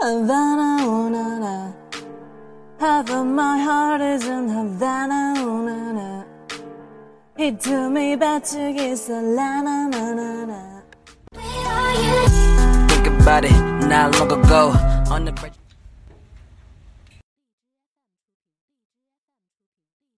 Havana, oh, na, na. Half of my heart is in Havana, oh, na, na. He took me back to Gisalana, the la, na, na, na, na. Think about it, not long ago. On the bridge.